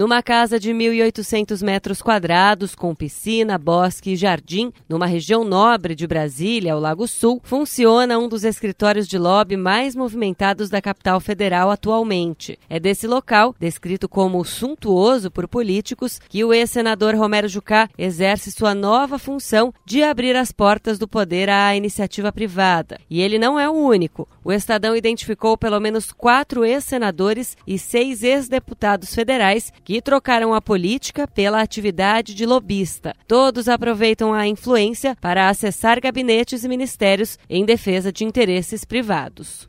Numa casa de 1.800 metros quadrados, com piscina, bosque e jardim, numa região nobre de Brasília, o Lago Sul, funciona um dos escritórios de lobby mais movimentados da capital federal atualmente. É desse local, descrito como suntuoso por políticos, que o ex-senador Romero Jucá exerce sua nova função de abrir as portas do poder à iniciativa privada. E ele não é o único. O Estadão identificou pelo menos quatro ex-senadores e seis ex-deputados federais que trocaram a política pela atividade de lobista. Todos aproveitam a influência para acessar gabinetes e ministérios em defesa de interesses privados.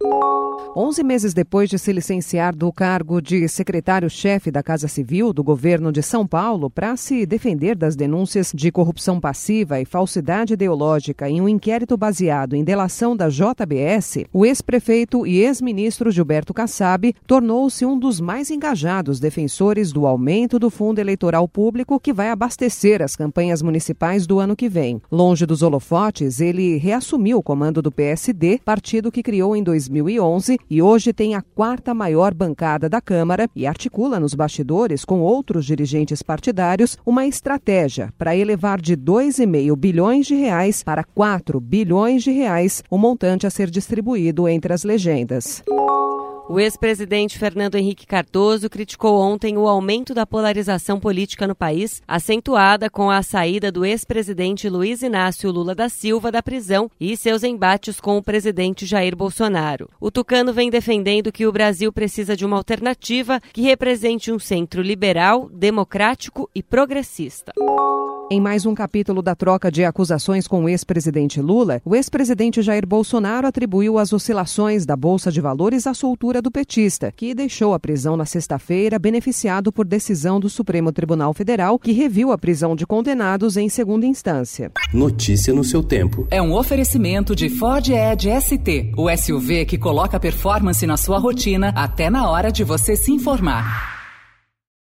Onze meses depois de se licenciar do cargo de secretário-chefe da Casa Civil do governo de São Paulo para se defender das denúncias de corrupção passiva e falsidade ideológica em um inquérito baseado em delação da JBS, o ex-prefeito e ex-ministro Gilberto Kassab tornou-se um dos mais engajados defensores do aumento do fundo eleitoral público que vai abastecer as campanhas municipais do ano que vem. Longe dos holofotes, ele reassumiu o comando do PSD, partido que criou em 2011 e hoje tem a quarta maior bancada da Câmara e articula nos bastidores com outros dirigentes partidários uma estratégia para elevar de 2,5 bilhões de reais para 4 bilhões de reais o montante a ser distribuído entre as legendas. O ex-presidente Fernando Henrique Cardoso criticou ontem o aumento da polarização política no país, acentuada com a saída do ex-presidente Luiz Inácio Lula da Silva da prisão e seus embates com o presidente Jair Bolsonaro. O tucano vem defendendo que o Brasil precisa de uma alternativa que represente um centro liberal, democrático e progressista. Em mais um capítulo da troca de acusações com o ex-presidente Lula, o ex-presidente Jair Bolsonaro atribuiu as oscilações da Bolsa de Valores à soltura do petista, que deixou a prisão na sexta-feira, beneficiado por decisão do Supremo Tribunal Federal, que reviu a prisão de condenados em segunda instância. Notícia no seu tempo. É um oferecimento de Ford Edge ST, o SUV que coloca performance na sua rotina até na hora de você se informar.